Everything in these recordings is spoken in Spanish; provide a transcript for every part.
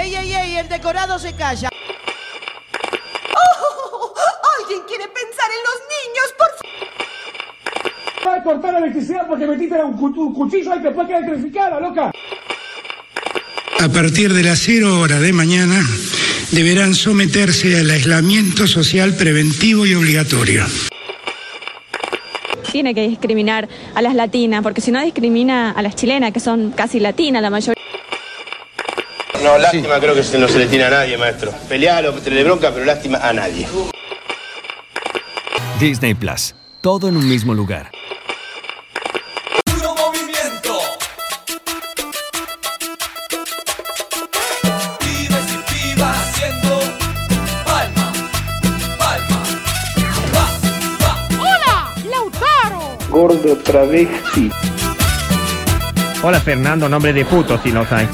¡Ey, ey, ey! El decorado se calla. ¡Oh! ¿Alguien quiere pensar en los niños, por favor? Va a cortar la electricidad porque metiste un, un cuchillo ahí que después queda electrificada, loca. A partir de las 0 horas de mañana deberán someterse al aislamiento social preventivo y obligatorio. Tiene que discriminar a las latinas, porque si no discrimina a las chilenas, que son casi latinas la mayoría. No, lástima creo que no se le tiene a nadie, maestro. Pelear o tenerle bronca, pero lástima a nadie. Disney Plus. Todo en un mismo lugar. Gordo travesti. Hola Fernando, nombre de puto si los hay.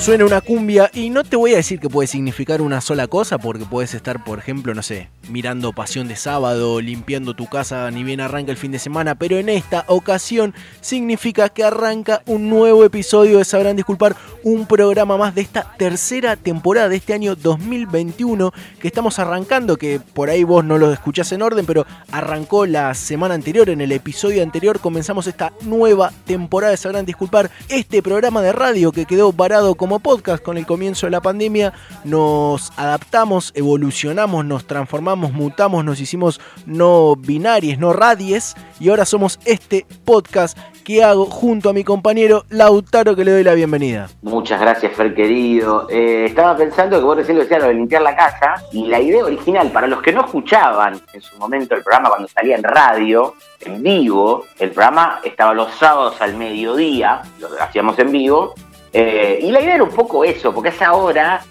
Suena una cumbia y no te voy a decir que puede significar una sola cosa porque puedes estar, por ejemplo, no sé, mirando Pasión de Sábado, limpiando tu casa ni bien arranca el fin de semana, pero en esta ocasión significa que arranca un nuevo episodio de Sabrán Disculpar, un programa más de esta tercera temporada de este año 2021 que estamos arrancando, que por ahí vos no lo escuchás en orden, pero arrancó la semana anterior, en el episodio anterior comenzamos esta nueva temporada de Sabrán Disculpar, este programa de radio que quedó varado como podcast con el comienzo de la pandemia, nos adaptamos, evolucionamos, nos transformamos, mutamos, nos hicimos no binarias, no radies, y ahora somos este podcast que hago junto a mi compañero Lautaro que le doy la bienvenida. Muchas gracias, Fer querido. Eh, estaba pensando que vos recién lo decías, lo de limpiar la casa, y la idea original, para los que no escuchaban en su momento el programa cuando salía en radio, en vivo, el programa estaba los sábados al mediodía, lo hacíamos en vivo, eh, y la idea era un poco eso, porque esa hora,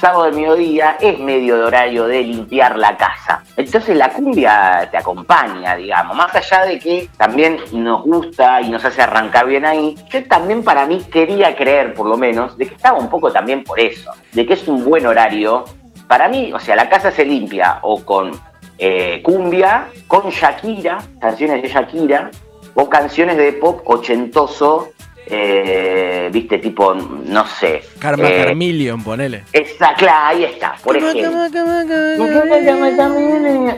sábado al mediodía, es medio de horario de limpiar la casa. Entonces la cumbia te acompaña, digamos, más allá de que también nos gusta y nos hace arrancar bien ahí, yo también para mí quería creer, por lo menos, de que estaba un poco también por eso, de que es un buen horario. Para mí, o sea, la casa se limpia o con eh, cumbia, con Shakira, canciones de Shakira, o canciones de pop ochentoso, eh, viste, tipo, no sé. Karma eh, Carmillion, ponele. Esa, claro, ahí está, por ejemplo.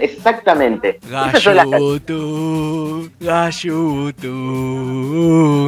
Exactamente. Gallutu, gallutu.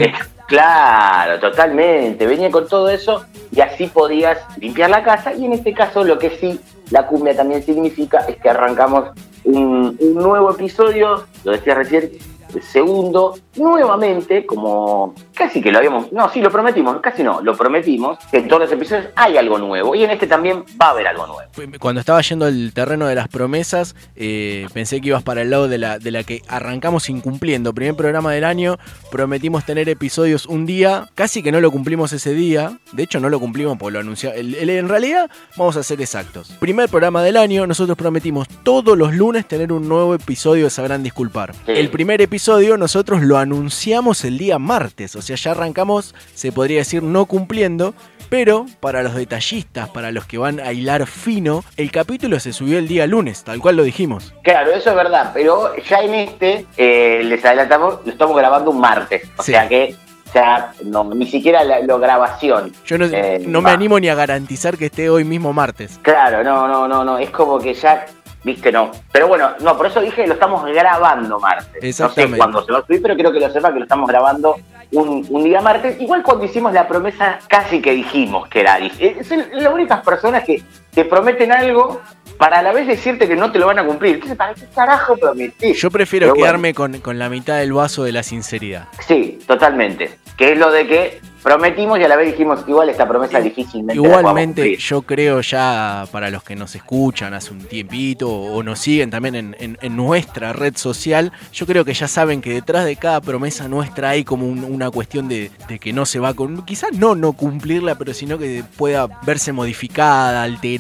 Eh, Claro, totalmente. Venía con todo eso y así podías limpiar la casa. Y en este caso, lo que sí la cumbia también significa es que arrancamos un, un nuevo episodio, lo decía recién, el segundo, nuevamente, como casi que lo habíamos. No, sí, lo prometimos, casi no, lo prometimos, que en todos los episodios hay algo nuevo. Y en este también va a haber algo nuevo. Cuando estaba yendo al terreno de las promesas, eh, pensé que ibas para el lado de la, de la que arrancamos incumpliendo. Primer programa del año, prometimos tener episodios un día, casi que no lo cumplimos ese día. De hecho, no lo cumplimos porque lo anunciamos. En realidad, vamos a ser exactos. Primer programa del año, nosotros prometimos todos los lunes tener un nuevo episodio de Sabrán Disculpar. Sí. El primer episodio nosotros lo anunciamos el día martes, o sea, ya arrancamos, se podría decir, no cumpliendo. Pero para los detallistas, para los que van a hilar fino, el capítulo se subió el día lunes, tal cual lo dijimos. Claro, eso es verdad, pero ya en este, eh, les adelantamos, lo estamos grabando un martes. O Sí. sea que ya no, ni siquiera la lo grabación. Yo no, Eh, no me animo ni a garantizar que esté hoy mismo martes. Claro, no, no, no, no. Es como que ya, viste, no. Pero bueno, no, por eso dije que lo estamos grabando martes. No Exactamente. sé cuándo se va a subir, pero quiero que lo sepa que lo estamos grabando un, un día martes. Igual cuando hicimos la promesa, casi que dijimos que era. eh, Son las únicas personas que te prometen algo para a la vez decirte que no te lo van a cumplir. Entonces, ¿para qué carajo prometís? Yo prefiero Pero bueno. quedarme con, con la mitad del vaso de la sinceridad. Sí, totalmente. Que es lo de que prometimos y a la vez dijimos, igual esta promesa difícilmente la podamos Igualmente, yo creo ya para los que nos escuchan hace un tiempito o nos siguen también en, en- en nuestra red social, yo creo que ya saben que detrás de cada promesa nuestra hay como un- una cuestión de, de que no se va con, quizás no no cumplirla, pero sino que pueda verse modificada, alterada,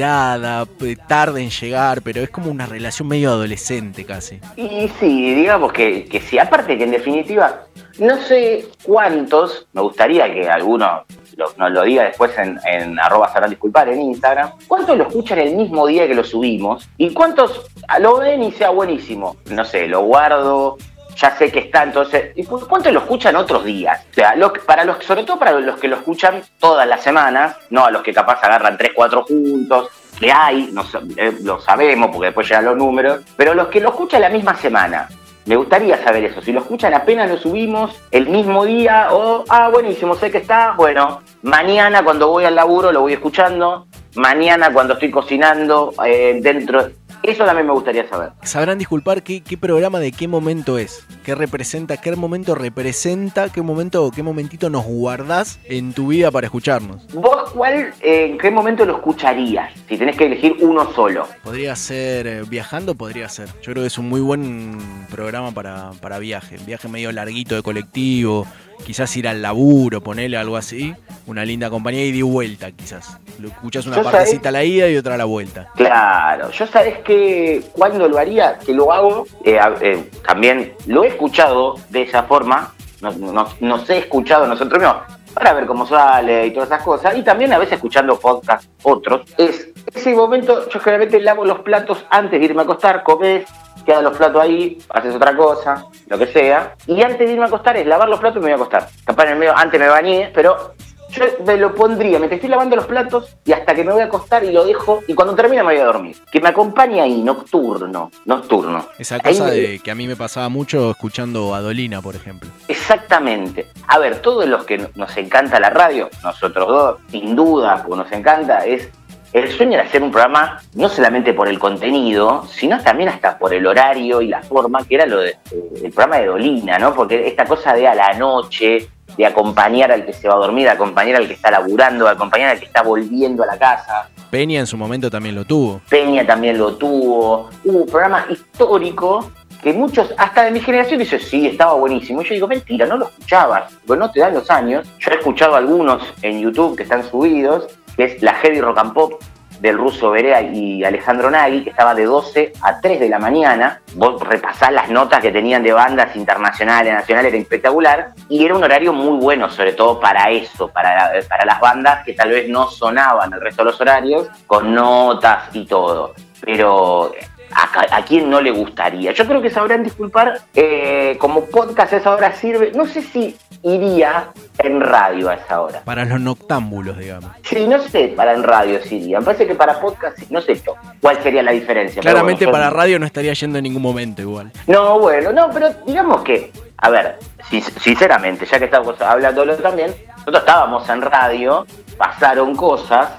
p- tarde en llegar, pero es como una relación medio adolescente casi. Y sí, digamos que, que sí. Aparte que en definitiva, No sé cuántos, me gustaría que alguno nos lo diga después en, en arroba sabrán disculpar en Instagram, cuántos lo escuchan el mismo día que lo subimos y cuántos lo ven y sea buenísimo. No sé, lo guardo, ya sé que está, entonces, ¿y cu- cuántos lo escuchan otros días? O sea, lo para los, sobre todo para los que lo escuchan todas las semanas, no a los que capaz agarran 3, 4 juntos, que hay, no eh, lo sabemos porque después llegan los números, pero los que lo escuchan la misma semana. Me gustaría saber eso, si lo escuchan apenas lo subimos el mismo día o, ah, buenísimo, sé que está, bueno, mañana cuando voy al laburo lo voy escuchando, mañana cuando estoy cocinando, eh, dentro, eso también me gustaría saber. Sabrán disculpar qué, qué programa de qué momento es, qué representa, qué momento representa, qué momento, qué momentito nos guardás en tu vida para escucharnos. ¿Vos cuál, eh, en qué momento lo escucharías? Si tenés que elegir uno solo. Podría ser eh, viajando, podría ser. Yo creo que es un muy buen programa para, para viaje. Viaje medio larguito de colectivo, quizás ir al laburo, ponerle algo así. Una linda compañía y de vuelta, quizás. Lo escuchas una partecita a la ida y otra a la vuelta. Claro, yo sabes que cuando lo haría, que lo hago, eh, eh, también lo he escuchado de esa forma, no- no- nos he escuchado nosotros mismos, para ver cómo sale y todas esas cosas, y también a veces escuchando podcast otros, es ese momento, yo generalmente lavo los platos antes de irme a acostar, comes, quedan los platos ahí, haces otra cosa, lo que sea, y antes de irme a acostar es lavar los platos y me voy a acostar. Capaz en el medio, antes me bañé, pero yo me lo pondría mientras estoy lavando los platos y hasta que me voy a acostar y lo dejo y cuando termine me voy a dormir. Que me acompañe ahí, nocturno, nocturno. Esa cosa de que a mí me pasaba mucho escuchando a Dolina, por ejemplo. Exactamente. A ver, todos los que nos encanta la radio, nosotros dos, sin duda, porque nos encanta, es el sueño de hacer un programa no solamente por el contenido, sino también hasta por el horario y la forma, que era lo de, eh, el programa de Dolina, ¿no? Porque esta cosa de a la noche, de acompañar al que se va a dormir, de acompañar al que está laburando, de acompañar al que está volviendo a la casa. Peña en su momento también lo tuvo. Peña también lo tuvo. Hubo un programa histórico que muchos, hasta de mi generación, dicen, sí, estaba buenísimo. Y yo digo, mentira, no lo escuchabas, porque no te dan los años. Yo he escuchado algunos en YouTube que están subidos, que es la Heavy Rock and Pop del ruso Berea y Alejandro Nagui, que estaba de 12 a 3 de la mañana. Vos repasás las notas que tenían de bandas internacionales, nacionales, era espectacular. Y era un horario muy bueno, sobre todo para eso, para, para las bandas que tal vez no sonaban el resto de los horarios, con notas y todo. Pero a, quién no le gustaría. Yo creo que sabrán disculpar, eh, como podcast esa hora sirve, no sé si iría en radio a esa hora. Para los noctámbulos, digamos. Sí, no sé para en radio si iría. Me parece que para podcast sí, no sé yo cuál sería la diferencia. Claramente bueno, yo- para radio no estaría yendo en ningún momento igual. No, bueno, no, pero digamos que, a ver, sin- sinceramente, ya que estamos hablándolo también, nosotros estábamos en radio, pasaron cosas,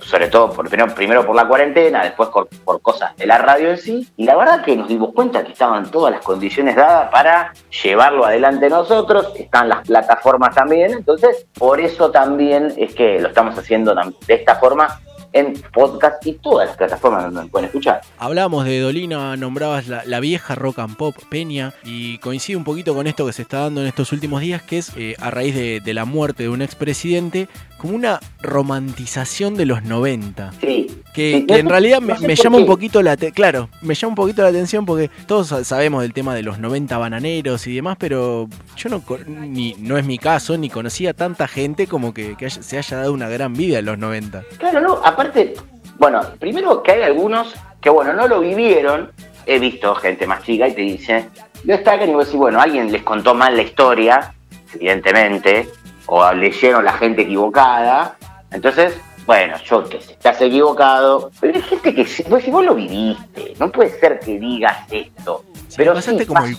sobre todo por, primero, por la cuarentena, después por, por cosas de la radio en sí, y la verdad que nos dimos cuenta que estaban todas las condiciones dadas para llevarlo adelante nosotros, están las plataformas también, entonces por eso también es que lo estamos haciendo de esta forma en podcast y todas las plataformas donde pueden escuchar. Hablábamos de Dolina, nombrabas la, la vieja rock and pop Peña y coincide un poquito con esto que se está dando en estos últimos días, que es eh, a raíz de, de la muerte de un expresidente, como una romantización de los 90. Sí. Que, Sí, que no en realidad no me, sé me por llama un poquito la atención, claro, me llama un poquito la atención porque todos sa- sabemos del tema de los 90 bananeros y demás, pero yo no, ni, no es mi caso, ni conocía tanta gente como que, que haya- se haya dado una gran vida en los 90. Claro, no, aparte, bueno, primero que hay algunos que, bueno, no lo vivieron. He visto gente más chica y te dice, destacan y vos decís, bueno, alguien les contó mal la historia, evidentemente, o leyeron la gente equivocada. Entonces, bueno, yo qué sé, estás equivocado. Pero hay gente que, sí- vos, si vos lo viviste, no puede ser que digas esto. Pero sí, como el.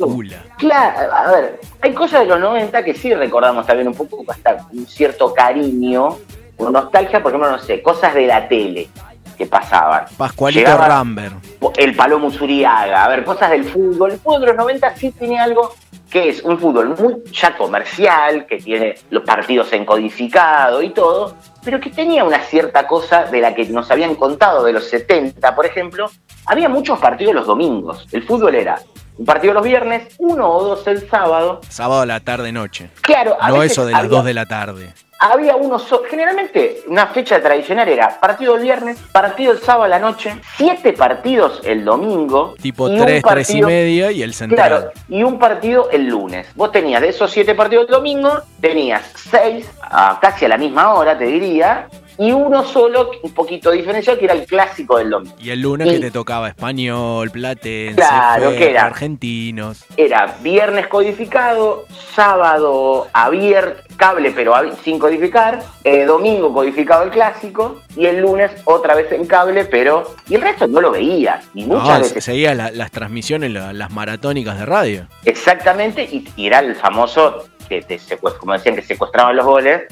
Claro, a ver, hay cosas de los 90 que sí recordamos también un poco, hasta un cierto cariño, o nostalgia, por ejemplo, no sé, cosas de la tele que pasaban. Pascualito Llegaba- Rambert. El Palomo Zuriaga, a ver, cosas del fútbol. El fútbol de los 90 sí tiene algo que es un fútbol muy ya comercial, que tiene los partidos en codificado y todo, pero que tenía una cierta cosa de la que nos habían contado de los 70, por ejemplo. Había muchos partidos los domingos. El fútbol era un partido los viernes, uno o dos el sábado. Sábado a la tarde-noche. Claro, a No veces eso de las había- 2 de la tarde. Había uno solo. Generalmente, una fecha tradicional era partido el viernes, partido el sábado a la noche, siete partidos el domingo. Tipo y un 3, 3 y partido- media y el central. Claro, y un partido el lunes. Vos tenías de esos siete partidos el domingo, tenías seis, a casi a la misma hora, te diría, y uno solo, un poquito diferencial, que era el clásico del domingo. Y el lunes Y- que te tocaba español, platense, Claro, ¿qué era? argentinos. Era viernes codificado, sábado abierto, cable pero sin codificar, eh, domingo codificado el clásico, y el lunes otra vez en cable, pero... Y el resto no lo veías. Y muchas No, veces seguía la- las transmisiones, la- las maratónicas de radio. Exactamente, y, y era el famoso que te como decían que secuestraban los goles,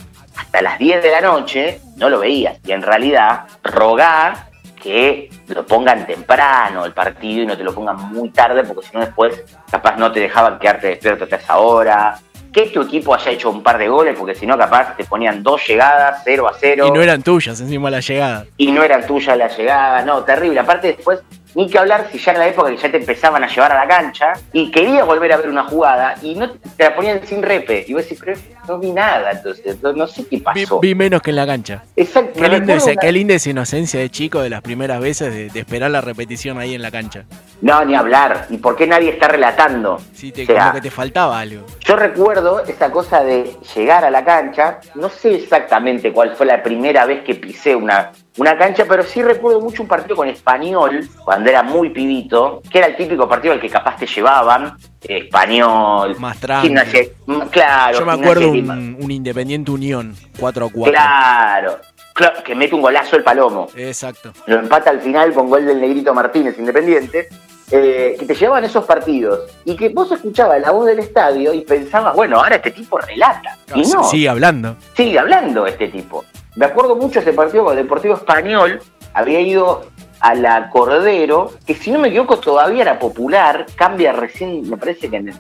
hasta las 10 de la noche no lo veías. Y en realidad, rogar que lo pongan temprano el partido y no te lo pongan muy tarde, porque si no después capaz no te dejaban quedarte despierto hasta esa hora. Que tu equipo haya hecho un par de goles, porque si no capaz te ponían dos llegadas, 0 a 0 Y no eran tuyas encima la llegada. y no eran tuyas las llegadas, no, terrible. Aparte después, ni que hablar si ya en la época que ya te empezaban a llevar a la cancha y querías volver a ver una jugada y no te la ponían sin repe. Y vos decís, pero no vi nada, entonces no, no sé qué pasó. vi menos que en la cancha. Exacto, Qué me linda, esa, una- qué linda esa inocencia de chico de las primeras veces de, de esperar la repetición ahí en la cancha. No, ni hablar. ¿Y por qué nadie está relatando? Sí, te, O sea, como que te faltaba algo. Yo recuerdo esa cosa de llegar a la cancha, no sé exactamente cuál fue la primera vez que pisé una, una cancha, pero sí recuerdo mucho un partido con español, cuando era muy pibito, que era el típico partido al que capaz te llevaban, español, Más gimnasia- claro, Yo me acuerdo un, un Independiente Unión 4 a 4. Claro, claro, que mete un golazo el Palomo. Exacto. lo empata al final con gol del Negrito Martínez, Independiente, eh, que te llevaban esos partidos y que vos escuchabas la voz del estadio y pensabas, bueno, ahora este tipo relata. Y no, Sigue hablando. sigue hablando este tipo. Me acuerdo mucho ese partido con el Deportivo Español, había ido a la Cordero, que si no me equivoco todavía era popular, cambia recién, me parece que en el,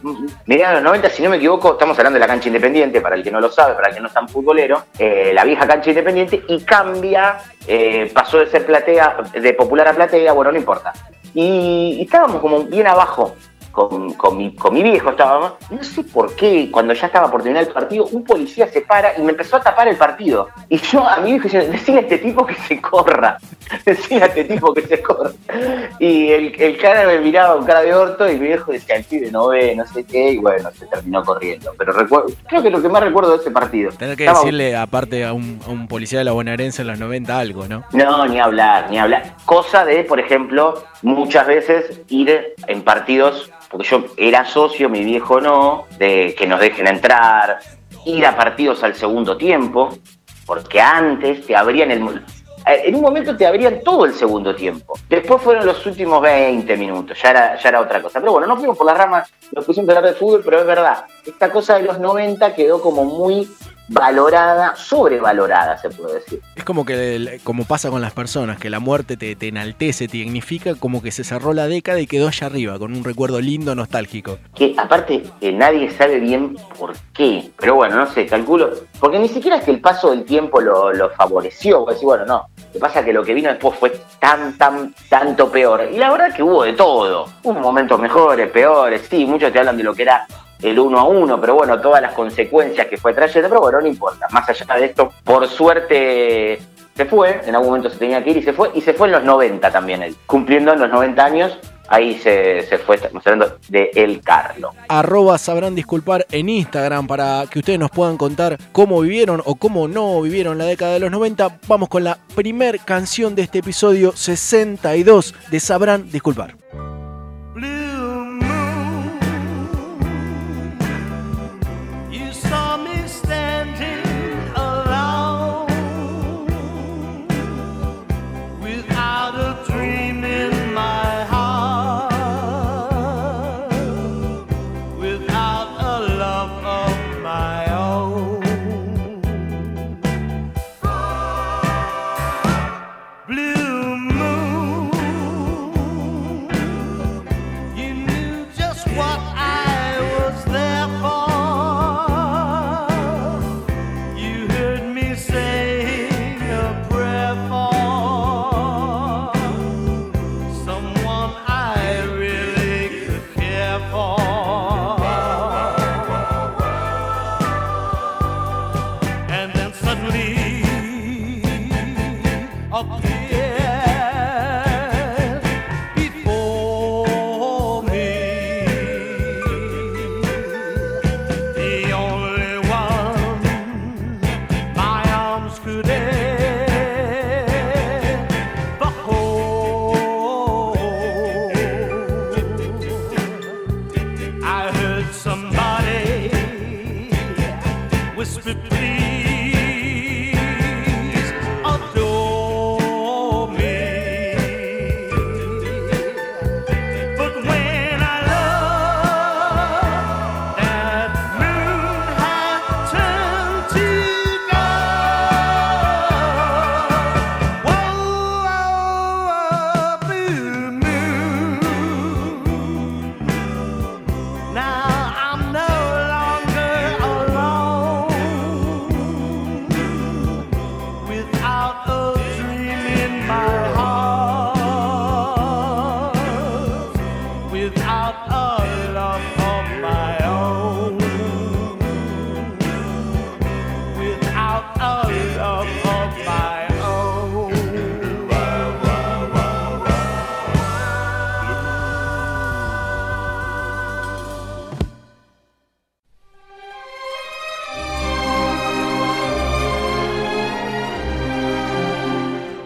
de los 90, si no me equivoco, estamos hablando de la cancha independiente, para el que no lo sabe, para el que no es tan futbolero, eh, la vieja cancha independiente, y cambia, eh, pasó de ser platea, de popular a platea, bueno, no importa. Y estábamos como bien abajo con, con mi, con mi viejo estábamos, no sé por qué, cuando ya estaba por terminar el partido, un policía se para y me empezó a tapar el partido. Y yo a mi viejo diciendo, decile a este tipo que se corra, decile a este tipo que se corra. Y el, el cara me miraba con cara de orto y mi viejo decía, el pibe no ve, no sé qué, y bueno, se terminó corriendo. Pero recuerdo, creo que lo que más recuerdo de ese partido. Tener que decirle, aparte, a un, a un policía de la bonaerense en los 90 algo, ¿no? No, ni hablar, ni hablar. Cosa de, por ejemplo, muchas veces ir en partidos, porque yo era socio, mi viejo no, de que nos dejen entrar, ir a partidos al segundo tiempo, porque antes te abrían el... eh, En un momento te abrían todo el segundo tiempo. Después fueron los últimos 20 minutos, ya era, ya era otra cosa. Pero bueno, no fuimos por las ramas, nos pusimos a hablar de fútbol, pero es verdad, esta cosa de los 90 quedó como muy valorada, sobrevalorada, se puede decir. Es como que, como pasa con las personas, que la muerte te, te enaltece, te dignifica, como que se cerró la década y quedó allá arriba, con un recuerdo lindo, nostálgico. que aparte que nadie sabe bien por qué, pero bueno, no sé, calculo, porque ni siquiera es que el paso del tiempo lo, lo favoreció, decís, bueno, no, lo que pasa es que lo que vino después fue tan, tan, tanto peor, y la verdad que hubo de todo, hubo momentos mejores, peores, sí, muchos te hablan de lo que era el uno a uno, pero bueno, todas las consecuencias que fue trayendo, pero bueno, no importa, más allá de esto, por suerte se fue, en algún momento se tenía que ir y se fue, y se fue en los 90 también, él, cumpliendo en los 90 años, ahí se, se fue, estamos de El Carlo. Arroba sabrán disculpar en Instagram para que ustedes nos puedan contar cómo vivieron o cómo no vivieron la década de los 90. Vamos con la primer canción de este episodio 62 de Sabrán disculpar.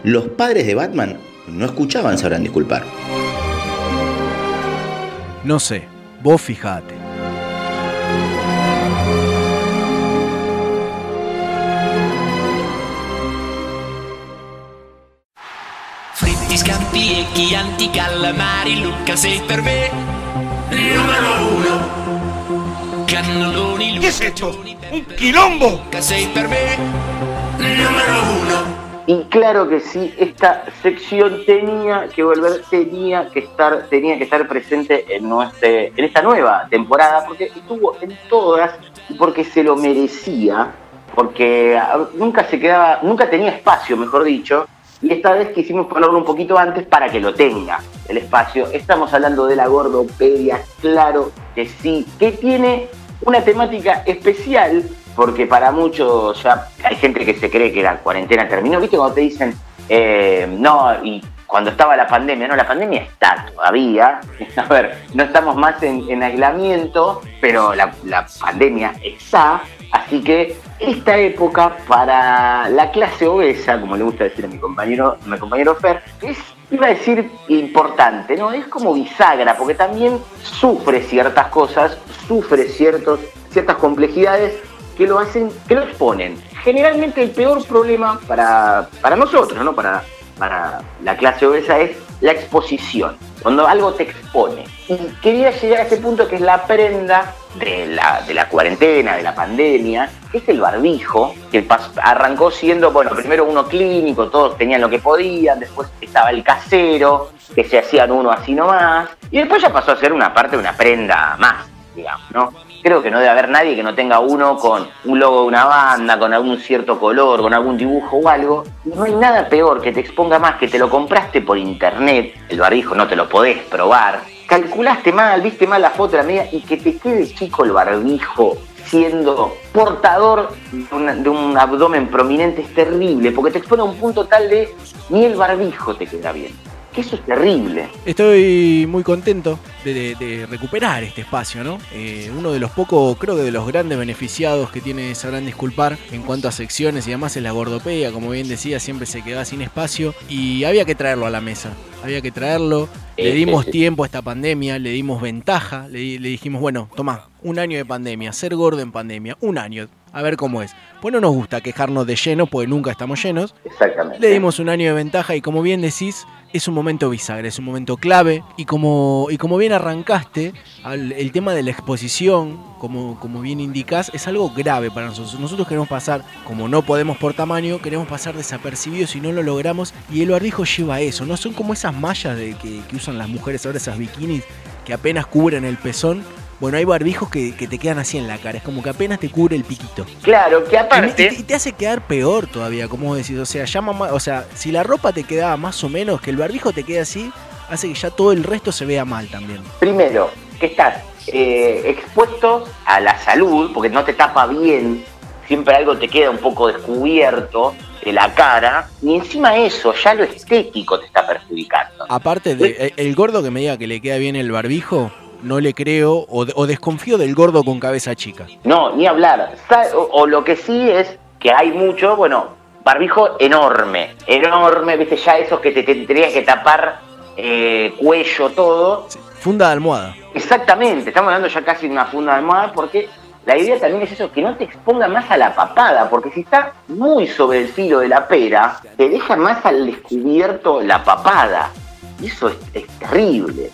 Los padres de Batman no escuchaban Sabrán Disculpar. No sé, vos fijate. Fritti, scampi e chianti, calamari, Luca sei per me numero uno. Cannelloni, Luca, ¿Qué es esto? ¡Un quilombo! Luca sei per me numero uno. Y claro que sí, esta sección tenía que volver, tenía que estar, tenía que estar presente en, nuestra, en esta nueva temporada, porque estuvo en todas y porque se lo merecía, porque ah, nunca se quedaba, nunca tenía espacio, mejor dicho, y esta vez quisimos ponerlo un poquito antes para que lo tenga el espacio. Estamos hablando de la gordopedia, claro que sí, que tiene una temática especial porque para muchos ya hay gente que se cree que la cuarentena terminó. ¿Viste cuando te dicen, eh, no, y cuando estaba la pandemia? No, la pandemia está todavía. A ver, no estamos más en, en aislamiento, pero la, la pandemia está. Así que esta época para la clase obesa, como le gusta decir a mi compañero, mi compañero Fer, es, iba a decir importante, ¿no? Es como bisagra, porque también sufre ciertas cosas, sufre ciertos, ciertas complejidades que lo hacen, que lo exponen. Generalmente el peor problema para, para nosotros, ¿no? Para, para la clase obesa es la exposición, cuando algo te expone. Y quería llegar a ese punto que es la prenda de la, de la cuarentena, de la pandemia, es el barbijo, que arrancó siendo, bueno, primero uno clínico, todos tenían lo que podían, después estaba el casero, que se hacían uno así nomás, y después ya pasó a ser una parte de una prenda más, digamos, ¿no? Creo que no debe haber nadie que no tenga uno con un logo de una banda, con algún cierto color, con algún dibujo o algo. No hay nada peor que te exponga más que te lo compraste por internet, el barbijo no te lo podés probar. Calculaste mal, viste mal la foto de la media y que te quede chico el barbijo siendo portador de de un abdomen prominente es terrible, porque te expone a un punto tal de ni el barbijo te queda bien. Que eso es terrible. Estoy muy contento de, de- de recuperar este espacio, ¿no? Eh, uno de los pocos, creo que de los grandes beneficiados que tiene Sabrán Disculpar en cuanto a secciones y además es la gordopea, como bien decía, siempre se quedaba sin espacio y había que traerlo a la mesa. Había que traerlo, le Sí, dimos sí. tiempo a esta pandemia, le dimos ventaja, le, le dijimos, bueno, toma, un año de pandemia, ser gordo en pandemia, un año, a ver cómo es. Pues no nos gusta quejarnos de lleno, porque nunca estamos llenos. Exactamente. Le dimos un año de ventaja y como bien decís, es un momento bisagra, es un momento clave y como, y como bien arrancaste, el tema de la exposición, como, como bien indicás, es algo grave para nosotros. Nosotros queremos pasar, como no podemos por tamaño, queremos pasar desapercibidos y no lo logramos y el barbijo lleva eso, ¿no? Son como esas mallas de que, que usan las mujeres ahora, esas bikinis que apenas cubren el pezón. Bueno, hay barbijos que, que te quedan así en la cara, es como que apenas te cubre el piquito. Claro, que Y, aparte... y te hace quedar peor todavía, como decís. O sea, llama más- o sea, si la ropa te quedaba más o menos, que el barbijo te quede así, hace que ya todo el resto se vea mal también. Primero, que estás eh, expuesto a la salud, porque no te tapa bien, siempre algo te queda un poco descubierto, taparte la cara, ni encima eso, ya lo estético te está perjudicando. Aparte de el gordo que me diga que le queda bien el barbijo, no le creo o, o desconfío del gordo con cabeza chica. No, ni hablar. O, o lo que sí es que hay mucho, bueno, barbijo enorme, enorme, viste, ya esos que te, te tendrías que tapar eh, cuello, todo. Funda de almohada. Exactamente, estamos hablando ya casi de una funda de almohada porque la idea también es eso, que no te exponga más a la papada, porque si está muy sobre el filo de la pera, te deja más al descubierto la papada. Y eso es, es terrible.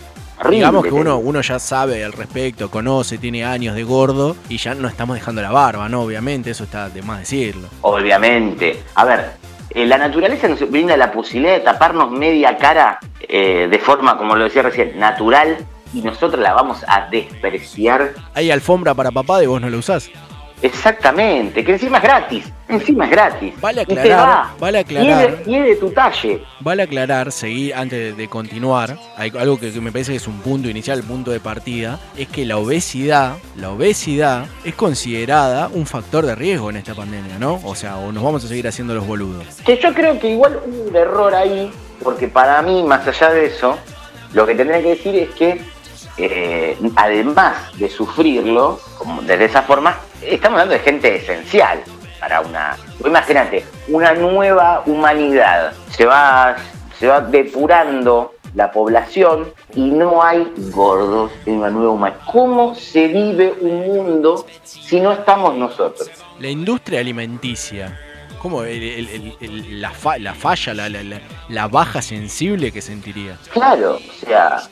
Digamos que uno, uno ya sabe al respecto, conoce, tiene años de gordo y ya no estamos dejando la barba, ¿no? Obviamente, eso está de más decirlo. Obviamente. A ver, eh, la naturaleza nos brinda la posibilidad de taparnos media cara eh, de forma, como lo decía recién, natural y nosotros la vamos a despreciar. Hay alfombra para papá y vos no la usás. Exactamente, que encima es gratis. Encima es gratis. Vale Y te aclarar, va. vale Y es, aclarar. de, y es de tu talle. Vale aclarar, seguir antes de, de continuar, hay algo que, que me parece que es un punto inicial, punto de partida, es que la obesidad, la obesidad es considerada un factor de riesgo en esta pandemia, ¿no? O sea, o nos vamos a seguir haciendo los boludos. Que yo creo que igual hubo un error ahí, porque para mí, más allá de eso, lo que tendría que decir es que, eh, además de sufrirlo, como de esa forma, estamos hablando de gente esencial para una. vos Imagínate, una nueva humanidad. Se va, se va depurando la población y no hay gordos en una nueva humanidad. ¿Cómo se vive un mundo si no estamos nosotros? La industria alimenticia, ¿cómo? El- el- el- el- la, fa- la falla, la, la- la- la baja sensible que sentiría. Claro, o sea,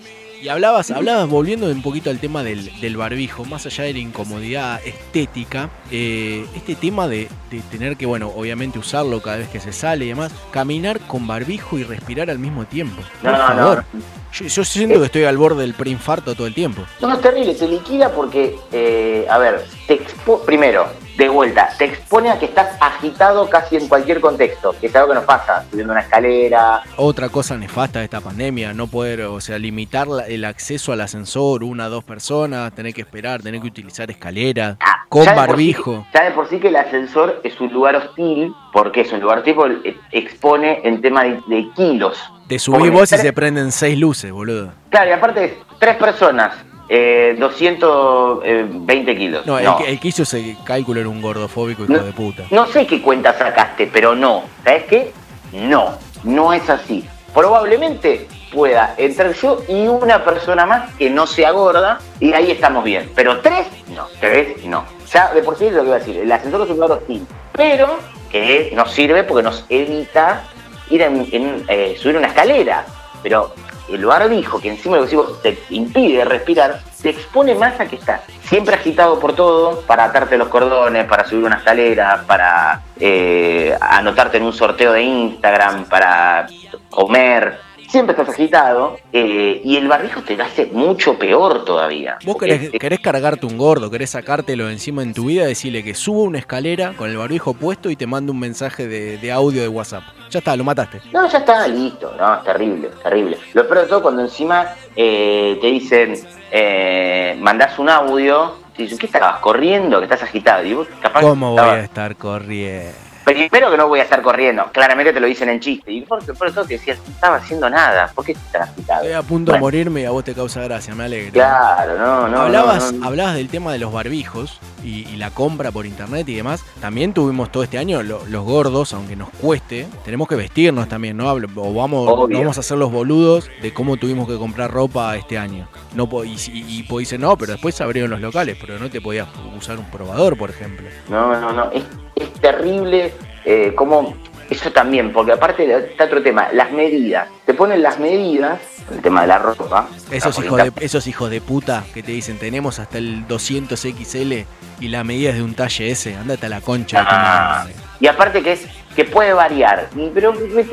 Y hablabas, hablabas volviendo un poquito al tema del, del barbijo, más allá de la incomodidad estética, eh, este tema de, de tener que, bueno, obviamente usarlo cada vez que se sale y demás, caminar con barbijo y respirar al mismo tiempo. Por No, no. Yo, yo siento que estoy al borde del preinfarto todo el tiempo. No, es terrible, te liquida porque, eh, a ver, te expo primero, de vuelta, te expone a que estás agitado casi en cualquier contexto, que es algo que nos pasa, subiendo una escalera, Otra cosa nefasta de esta pandemia, no poder, o sea, limitar el acceso al ascensor, una, dos personas, tener que esperar, tener que utilizar escaleras, con Ya de por barbijo. sí- ya de por sí que el ascensor es un lugar hostil, porque es un lugar tipo eh, expone en tema de, de kilos. Te subís vos y se prenden seis luces, boludo. Claro, y aparte es tres personas, eh, 220 kilos. No, el No. que- El, que hizo ese cálculo era un gordofóbico hijo de puta. No sé qué cuenta sacaste, pero no. ¿Sabes qué? No, no es así. Probablemente pueda entrar yo y una persona más que no sea gorda y ahí estamos bien. Pero tres, no. Tres, no. Ya de por sí es lo que iba a decir. El ascensor es un lugar hostil. Pero que nos sirve porque nos evita ir en, en, eh, subir una escalera. Pero el barbijo, que encima lo que te impide respirar, te expone más a que estás siempre agitado por todo, para atarte los cordones, para subir una escalera, para eh, anotarte en un sorteo de Instagram, para comer. Siempre estás agitado eh, y el barbijo te lo hace mucho peor todavía. Vos querés, querés cargarte un gordo, querés sacártelo encima en tu vida, decirle que suba una escalera con el barbijo puesto y te manda un mensaje de, de audio de WhatsApp. Ya está, lo mataste. No, ya está, listo. No, es terrible, terrible. Lo peor de todo cuando encima eh, te dicen, eh, mandás un audio, te dicen, ¿qué estabas corriendo? Que estás agitado. Y vos capaz ¿Cómo voy estabas- a estar corriendo? Primero que no voy a estar corriendo, claramente te lo dicen en chiste. Y por, por todo te decías, no estaba haciendo nada, ¿por qué estás agitado? Estoy a punto de morirme y a vos te causa gracia, me alegro. Claro, no, no. hablabas, no, no. hablabas del tema de los barbijos y, y la compra por internet y demás. También tuvimos todo este año lo- los gordos, aunque nos cueste, tenemos que vestirnos también, ¿no? O vamos, Obvio. vamos a hacer los boludos de cómo tuvimos que comprar ropa este año. No y, y, y po- dicen, no, pero después se abrieron los locales, pero no te podías usar un probador, por ejemplo. No, no, no. Es, es terrible eh, como eso también, porque aparte está otro tema, las medidas. Te ponen las medidas, el tema de la ropa. Esos hijos, de, esos hijos de puta que te dicen, tenemos hasta el 200 XL y la medida es de un talle S, andate a la concha Ah, y aparte que es que puede variar, pero me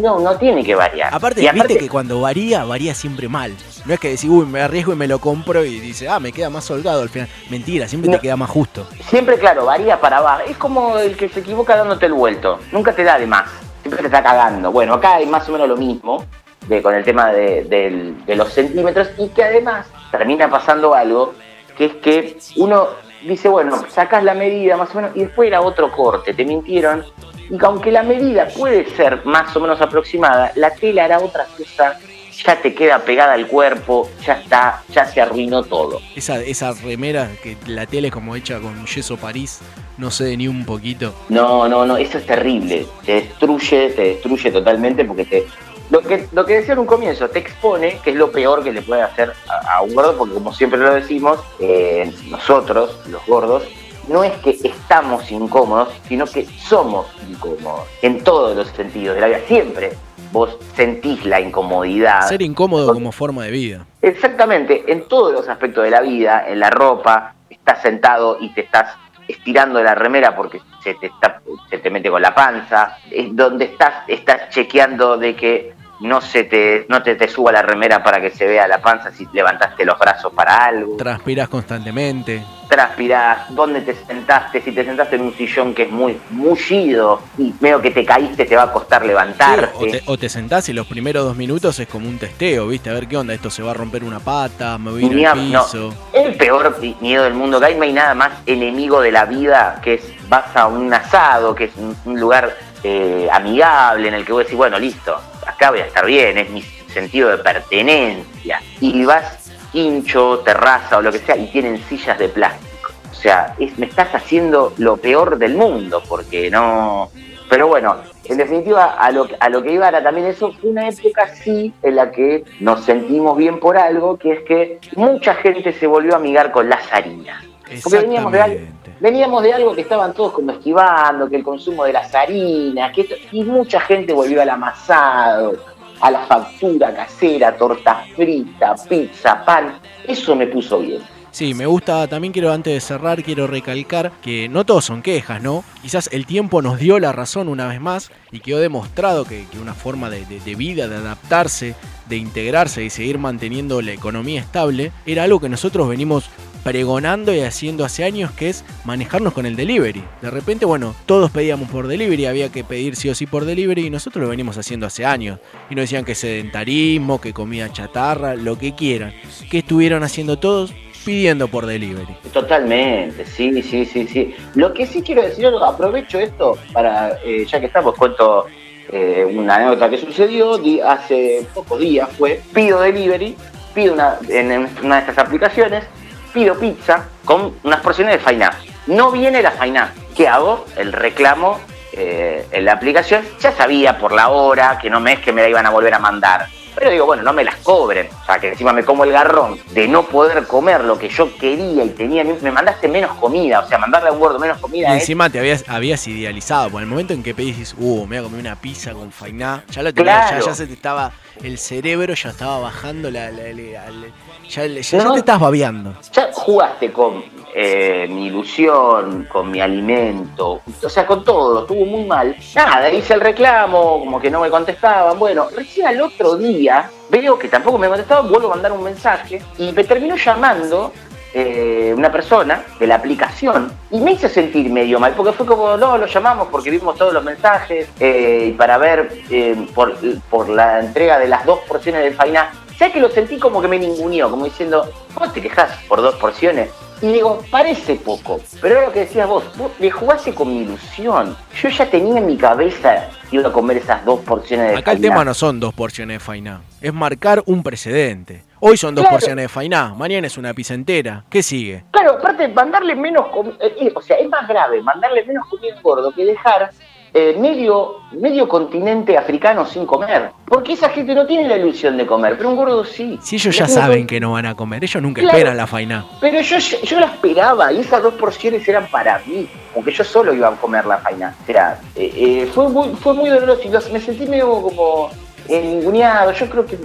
no, no tiene que variar. Aparte, y viste que cuando varía, varía siempre mal. No es que decís, uy, me arriesgo y me lo compro y dice, ah, me queda más holgado al final. Mentira, siempre No. te queda más justo. siempre, claro, varía para abajo. Es como el que se equivoca dándote el vuelto. Nunca te da de más. Siempre te está cagando. Bueno, acá hay más o menos lo mismo de, con el tema de, del- de los centímetros y que además termina pasando algo, que es que uno dice, bueno, sacas la medida más o menos y después era otro corte. Te mintieron Y aunque la medida puede ser más o menos aproximada, la tela era otra cosa, ya te queda pegada al cuerpo, ya está, ya se arruinó todo. Esa, esa remera que la tela es como hecha con yeso París, no sé ni un poquito. No, no, no, eso es terrible. Te destruye, te destruye totalmente porque te. Lo que, lo que decía en un comienzo, te expone, que es lo peor que le puede hacer a, a un gordo, porque como siempre lo decimos, eh, nosotros, los gordos, no es que estamos incómodos, sino que somos incómodos. En todos los sentidos de la vida. Siempre vos sentís la incomodidad. Ser incómodo como forma de vida. Exactamente, en todos los aspectos de la vida, en la ropa, estás sentado y te estás estirando la remera porque se te, está, se te mete con la panza, es donde estás, estás chequeando de que no se te, no te, te suba la remera para que se vea la panza si levantaste los brazos para algo. Transpiras constantemente. Transpirás, dónde te sentaste, si te sentaste en un sillón que es muy mullido y veo que te caíste te va a costar levantarte. Sí, o, te, o, te, sentás y los primeros dos minutos es como un testeo, ¿viste? A ver qué onda, esto se va a romper una pata, me voy a ir al piso. No, el peor miedo del mundo que hay, no hay nada más enemigo de la vida que es vas a un asado, que es un, un lugar eh, amigable en el que vos decís, bueno, listo, acá voy a estar bien, es mi sentido de pertenencia. Y vas hincho, terraza o lo que sea, y tienen sillas de plástico. O sea, me estás haciendo lo peor del mundo, porque no... Pero bueno, en definitiva, a lo, a lo que iba era también eso, fue una época sí en la que nos sentimos bien por algo, que es que mucha gente se volvió a amigar con las harinas. Porque veníamos de, veníamos de algo que estaban todos como esquivando, que el consumo de las harinas, que esto, y mucha gente volvió al amasado, a la factura casera, torta frita, pizza, pan. Eso me puso bien. Sí, me gusta, también quiero antes de cerrar, quiero recalcar que no todos son quejas, ¿no? Quizás el tiempo nos dio la razón una vez más y quedó demostrado que, una forma de, vida, de adaptarse, de integrarse y seguir manteniendo la economía estable, era algo que nosotros venimos pregonando y haciendo hace años, que es manejarnos con el delivery. De repente, bueno, todos pedíamos por delivery, había que pedir sí o sí por delivery y nosotros lo venimos haciendo hace años. Y nos decían que sedentarismo, que comida chatarra, lo que quieran. ¿Qué estuvieron haciendo todos? pidiendo por delivery. Totalmente, sí, sí, sí, sí. Lo que sí quiero decir, aprovecho esto para, eh, ya que estamos, cuento eh, una anécdota que sucedió hace pocos días, fue, pido delivery, pido una, en una de estas aplicaciones, pido pizza con unas porciones de fainá. No viene la fainá. ¿Qué hago? El reclamo eh, en la aplicación. Ya sabía por la hora que no me es que me la iban a volver a mandar. Pero digo, bueno, no me las cobren. O sea, que encima me como el garrón de no poder comer lo que yo quería y tenía. Me mandaste menos comida. O sea, mandarle a un gordo menos comida. Y encima te habías, habías idealizado. Por el momento en que pedís, uh, me voy a comer una pizza con fainá. Ya lo tenías, claro. ya, ya, se te estaba. El cerebro ya estaba bajando la. la, la, la ya, ya, no, te estás babeando. Ya jugaste con eh, mi ilusión, con mi alimento, o sea, con todo, estuvo muy mal. Nada, hice el reclamo, como que no me contestaban. Bueno, recién al otro día veo que tampoco me contestaban, vuelvo a mandar un mensaje y me terminó llamando eh, una persona de la aplicación y me hizo sentir medio mal, porque fue como, no, lo llamamos porque vimos todos los mensajes eh, y para ver eh, por, por, la entrega de las dos porciones de faina. Ya que lo sentí como que me ninguneó, como diciendo, ¿vos te quejas por dos porciones? Y digo, parece poco, pero era lo que decías vos, vos le jugaste con mi ilusión. Yo ya tenía en mi cabeza que iba a comer esas dos porciones de Acá fainá. el tema no son dos porciones de fainá, es marcar un precedente. Hoy son dos claro. porciones de fainá, mañana es una pizza entera. ¿Qué sigue? Claro, aparte, mandarle menos comida, eh, o sea, es más grave mandarle menos comida gordo que dejar eh, medio, medio continente africano sin comer. Porque esa gente no tiene la ilusión de comer, pero un gordo sí. Si ellos ya saben que no van a comer, ellos nunca claro, esperan la faina. Pero yo, yo la esperaba y esas dos porciones eran para mí, aunque yo solo iba a comer la faina. O sea, eh, eh, fue, muy, fue muy doloroso y me sentí medio como ninguneado, yo creo que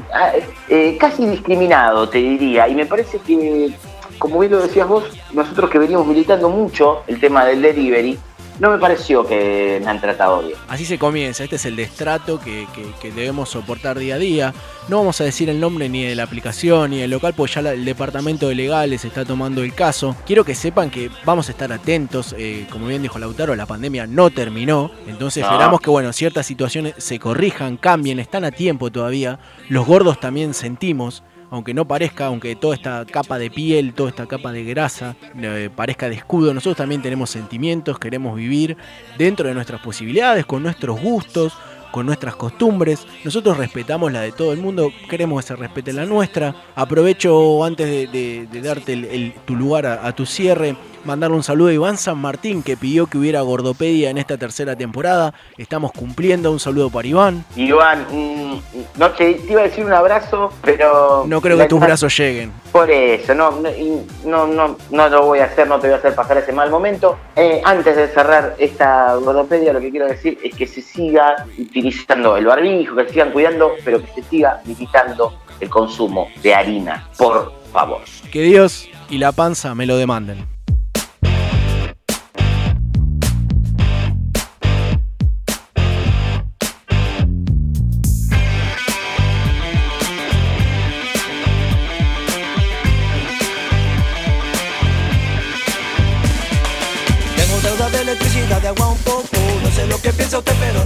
eh, casi discriminado, te diría. Y me parece que, como bien lo decías vos, nosotros que venimos militando mucho el tema del delivery, no me pareció que me han tratado bien. Así se comienza, este es el destrato que, que, que, debemos soportar día a día. No vamos a decir el nombre ni de la aplicación ni del local, porque ya la, el departamento de legales está tomando el caso. Quiero que sepan que vamos a estar atentos, eh, como bien dijo Lautaro, la pandemia no terminó, entonces no. esperamos que bueno, ciertas situaciones se corrijan, cambien, están a tiempo todavía. Los gordos también sentimos aunque no parezca, aunque toda esta capa de piel, toda esta capa de grasa eh, parezca de escudo, nosotros también tenemos sentimientos, queremos vivir dentro de nuestras posibilidades, con nuestros gustos, con nuestras costumbres. Nosotros respetamos la de todo el mundo, queremos que se respete la nuestra. Aprovecho antes de, darte el- tu lugar a tu cierre, mandarle un saludo a Iván San Martín que pidió que hubiera gordopedia en esta tercera temporada. Estamos cumpliendo, un saludo para Iván. Iván, mm, no te, te iba a decir un abrazo, pero. No creo que tus brazos lleguen. Por eso, no, no, no, no lo voy a hacer, no te voy a hacer pasar ese mal momento. Eh, antes de cerrar esta gordopedia, lo que quiero decir es que se siga utilizando el barbijo, que se sigan cuidando, pero que se siga limitando el consumo de harina, por favor. Que Dios y la panza me lo demanden.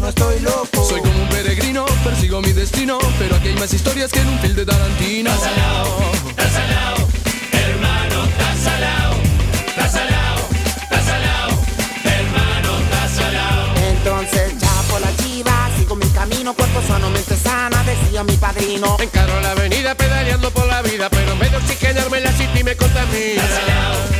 No estoy loco. Soy como un peregrino, persigo mi destino, pero aquí hay más historias que en un film de Tarantino. hermano, tasalao, tasalao, tasalao, hermano, tasalao. Entonces ya por la chiva sigo mi camino, cuerpo sano, mente sana, decía mi padrino. Encaro la avenida pedaleando por la vida, pero en vez de oxigenarme la city me contamina. Tasalao,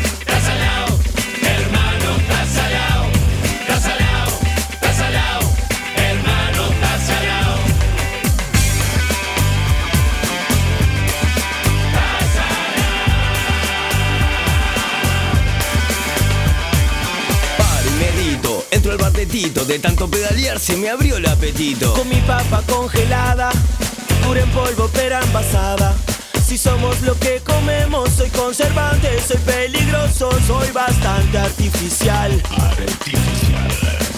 de tanto pedalear se me abrió el apetito. Con mi papa congelada, pura en polvo pero envasada. Si somos lo que comemos, soy conservante, soy peligroso, soy bastante artificial. Artificial.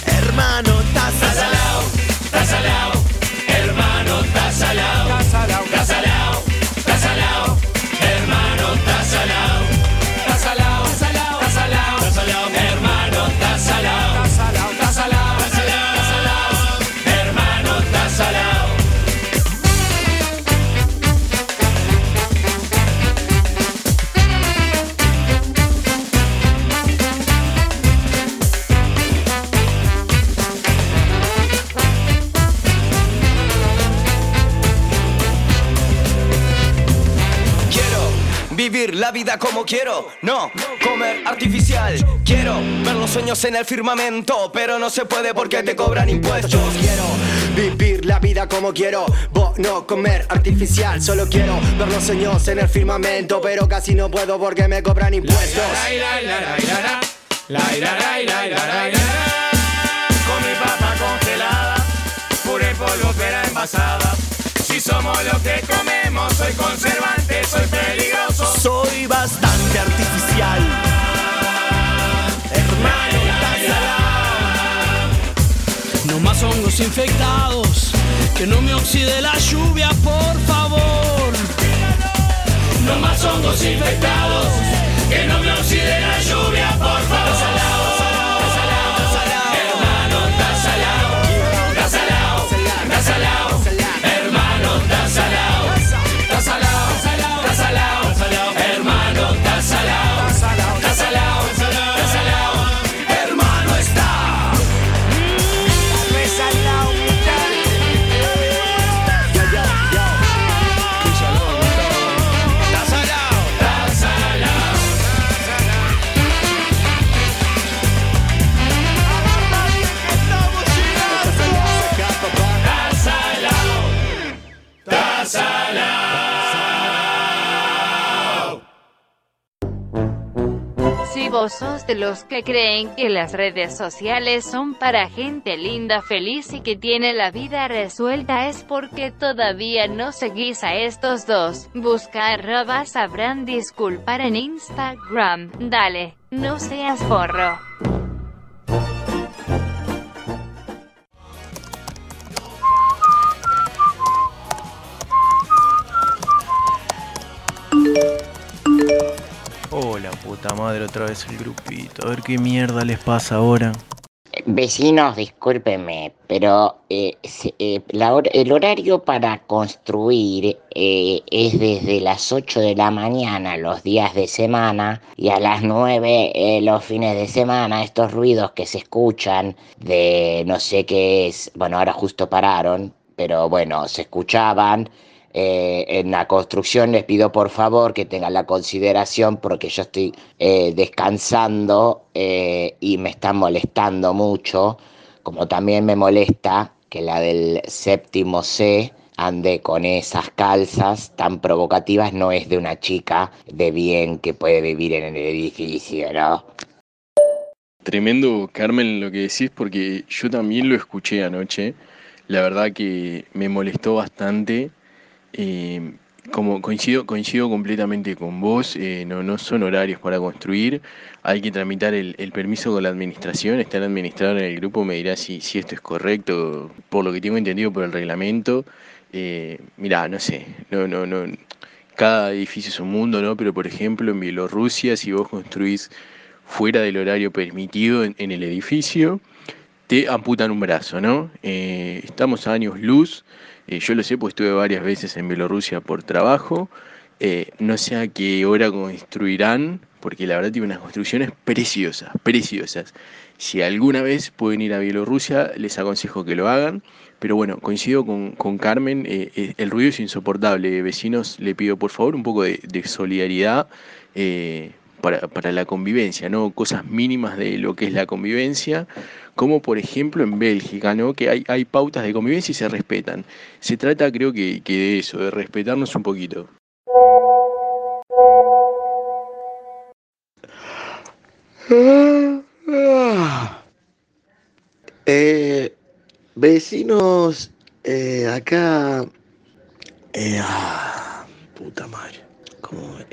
Hermano, Tasalao, tasalao, hermano, tasalao, tasalao, vida como quiero, no comer artificial. Quiero ver los sueños en el firmamento, pero no se puede porque te cobran impuestos. Quiero vivir la vida como quiero, vos no comer artificial. Solo quiero ver los sueños en el firmamento, pero casi no puedo porque me cobran impuestos. Con mi papa congelada, pura en polvo pero envasada. Somos lo que comemos, soy conservante, soy peligroso. Soy bastante artificial. Hermano, No más hongos infectados, que no me oxide la lluvia, por favor. No más hongos infectados, que no me oxide la lluvia, por favor. Los que creen que las redes sociales son para gente linda, feliz y que tiene la vida resuelta es porque todavía no seguís a estos dos. Busca arroba sabrán disculpar en Instagram. Dale, no seas forro. Oh, la puta madre, otra vez el grupito. A ver qué mierda les pasa ahora. Vecinos, discúlpenme, pero eh, eh, el horario para construir eh, es desde las 8 de la mañana los días de semana y a las 9 eh, los fines de semana. Estos ruidos que se escuchan de no sé qué es, bueno, ahora justo pararon, pero bueno, se escuchaban. Eh, en la construcción les pido por favor que tengan la consideración porque yo estoy eh, descansando eh, y me están molestando mucho, como también me molesta que la del séptimo C ande con esas calzas tan provocativas, no es de una chica de bien que puede vivir en el edificio, ¿no? Tremendo, Carmen, lo que decís, porque yo también lo escuché anoche. La verdad que me molestó bastante. Eh, como coincido, coincido completamente con vos, eh, no, no son horarios para construir. Hay que tramitar el, el permiso con la administración. Está el administrador en el grupo, me dirá si, si esto es correcto, por lo que tengo entendido por el reglamento. Eh, mirá, no sé, no, no, no. Cada edificio es un mundo, ¿no? Pero por ejemplo, en Bielorrusia, si vos construís fuera del horario permitido en, en el edificio, te amputan un brazo, ¿no? Eh, estamos a años luz, eh, yo lo sé, pues estuve varias veces en Bielorrusia por trabajo, eh, no sé a qué hora construirán, porque la verdad tiene unas construcciones preciosas, preciosas. Si alguna vez pueden ir a Bielorrusia, les aconsejo que lo hagan. Pero bueno, coincido con, con Carmen, eh, el ruido es insoportable. Vecinos, le pido por favor un poco de, de solidaridad para, para la convivencia, ¿no? Cosas mínimas de lo que es la convivencia, como por ejemplo en Bélgica, ¿no? Que hay, hay pautas de convivencia y se respetan. Se trata, creo que, que de eso, de respetarnos un poquito. Eh, vecinos, eh, acá. eh, ah, puta madre.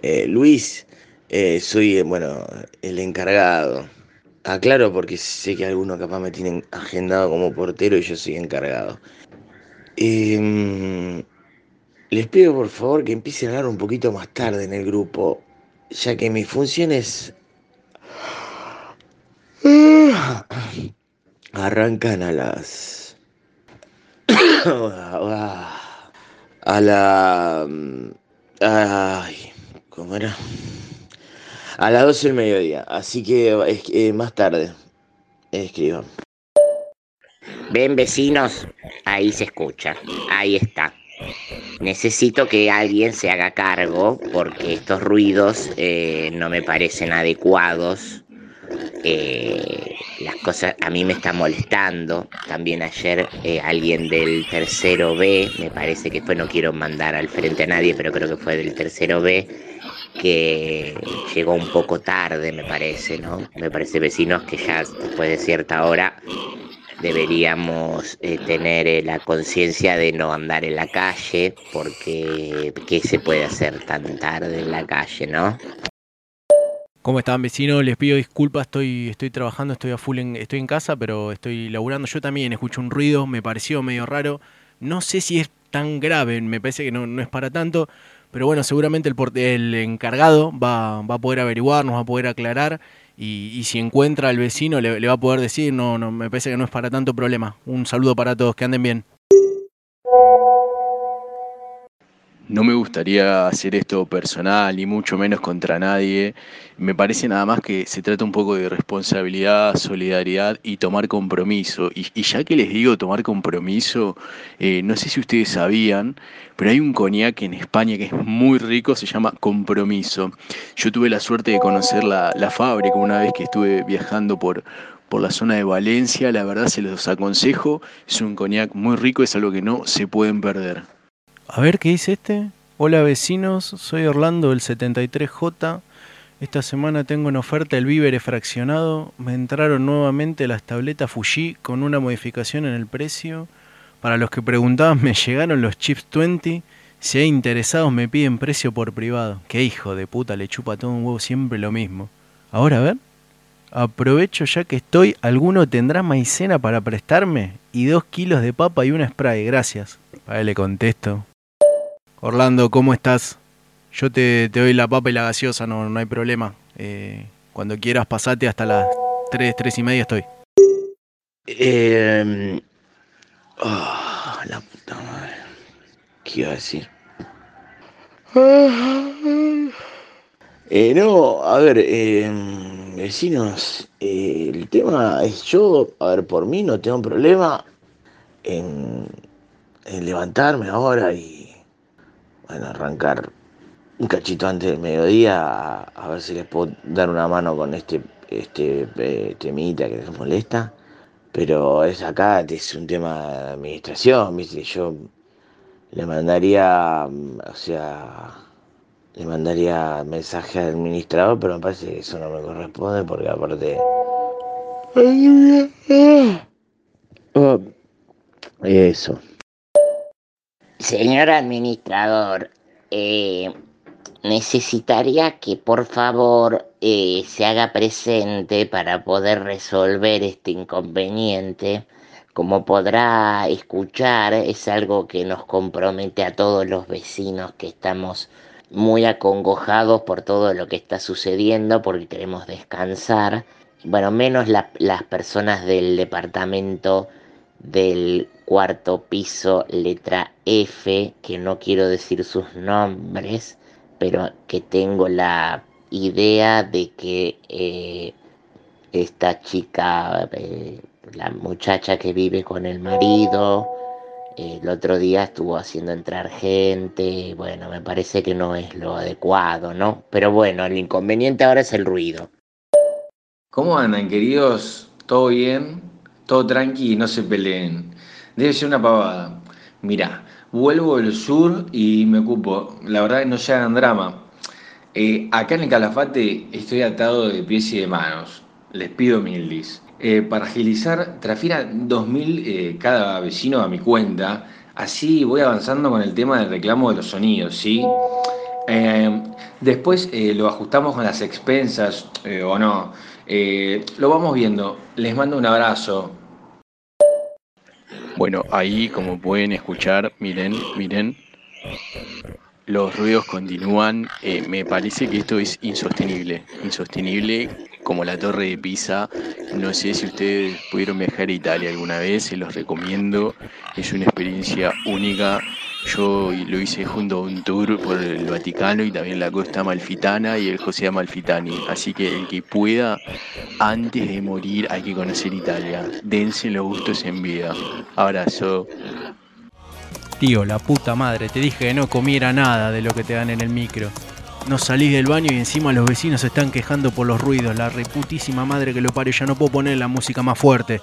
Eh, Luis, eh, soy, bueno, el encargado. Aclaro porque sé que algunos capaz me tienen agendado como portero y yo soy encargado. Em, les pido por favor que empiecen a hablar un poquito más tarde en el grupo, ya que mi función es Arrancan a las. a la. Ay, ¿cómo era? A las 12 del mediodía, así que eh, más tarde. Escriban. Ven vecinos, ahí se escucha, ahí está. Necesito que alguien se haga cargo porque estos ruidos eh, no me parecen adecuados. Eh, las cosas a mí me están molestando. También ayer eh, alguien del tercero B, me parece que fue, no quiero mandar al frente a nadie, pero creo que fue del tercero B, que llegó un poco tarde, me parece, ¿no? Me parece vecinos que ya después de cierta hora deberíamos eh, tener eh, la conciencia de no andar en la calle, porque ¿qué se puede hacer tan tarde en la calle, no? ¿Cómo están vecinos? Les pido disculpas, estoy, estoy trabajando, estoy a full en, estoy en casa, pero estoy laburando. Yo también escucho un ruido, me pareció medio raro. No sé si es tan grave, me parece que no, no es para tanto, pero bueno, seguramente el, el encargado va, va a poder averiguar, nos va a poder aclarar y, y si encuentra al vecino le, le va a poder decir, no, no, me parece que no es para tanto problema. Un saludo para todos, que anden bien. No me gustaría hacer esto personal, ni mucho menos contra nadie. Me parece nada más que se trata un poco de responsabilidad, solidaridad y tomar compromiso. Y, y ya que les digo tomar compromiso, eh, no sé si ustedes sabían, pero hay un coñac en España que es muy rico, se llama Compromiso. Yo tuve la suerte de conocer la, la fábrica una vez que estuve viajando por, por la zona de Valencia. La verdad se los aconsejo, es un coñac muy rico, es algo que no se pueden perder. A ver, ¿qué dice este? Hola vecinos, soy Orlando del 73J. Esta semana tengo en oferta el víveres fraccionado. Me entraron nuevamente las tabletas Fuji con una modificación en el precio. Para los que preguntaban, me llegaron los chips 20. Si hay interesados, me piden precio por privado. Qué hijo de puta, le chupa todo un huevo siempre lo mismo. Ahora, a ver. Aprovecho ya que estoy. ¿Alguno tendrá maicena para prestarme? Y dos kilos de papa y una spray, gracias. Ahí le contesto. Orlando, ¿cómo estás? Yo te, te doy la papa y la gaseosa, no, no hay problema. Eh, cuando quieras pasate hasta las 3, 3 y media estoy. Eh, la puta madre. ¿Qué iba a decir? Eh, no, a ver, eh, vecinos, el tema es yo, a ver, por mí no tengo problema en, en levantarme ahora y, bueno, arrancar un cachito antes del mediodía a, a ver si les puedo dar una mano con este, este eh, temita que les molesta. Pero es acá, es un tema de administración, ¿viste? Yo le mandaría, o sea, le mandaría mensaje al administrador, pero me parece que eso no me corresponde porque aparte... Oh, eso. Señor administrador, eh, necesitaría que por favor eh, se haga presente para poder resolver este inconveniente. Como podrá escuchar, es algo que nos compromete a todos los vecinos que estamos muy acongojados por todo lo que está sucediendo, porque queremos descansar. Bueno, menos la- las personas del departamento del cuarto piso, letra F, que no quiero decir sus nombres, pero que tengo la idea de que eh, esta chica, eh, la muchacha que vive con el marido, eh, el otro día estuvo haciendo entrar gente, bueno, me parece que no es lo adecuado, ¿no? Pero bueno, el inconveniente ahora es el ruido. ¿Cómo andan, queridos? ¿Todo bien? ¿Todo tranqui? No se peleen. Debe ser una pavada. Mirá, vuelvo del sur y me ocupo. La verdad que no se hagan drama. Eh, acá en el Calafate estoy atado de pies y de manos. Les pido mildis. Eh, para agilizar, transfiera 2.000 eh, cada vecino a mi cuenta. Así voy avanzando con el tema del reclamo de los sonidos, ¿sí? Eh, después lo ajustamos con las expensas o no. Lo vamos viendo. Les mando un abrazo. Bueno, ahí como pueden escuchar, miren, miren, los ruidos continúan. Eh, me parece que esto es insostenible, insostenible como la torre de Pisa. No sé si ustedes pudieron viajar a Italia alguna vez, se los recomiendo. Es una experiencia única. Yo lo hice junto a un tour por el Vaticano y también la costa malfitana y el José Amalfitani. Así que el que pueda, antes de morir, hay que conocer Italia. Dense los gustos en vida. Abrazo. Tío, la puta madre, te dije que no comiera nada de lo que te dan en el micro. No salís del baño y encima los vecinos se están quejando por los ruidos. La reputísima madre que lo parió, ya no puedo poner la música más fuerte.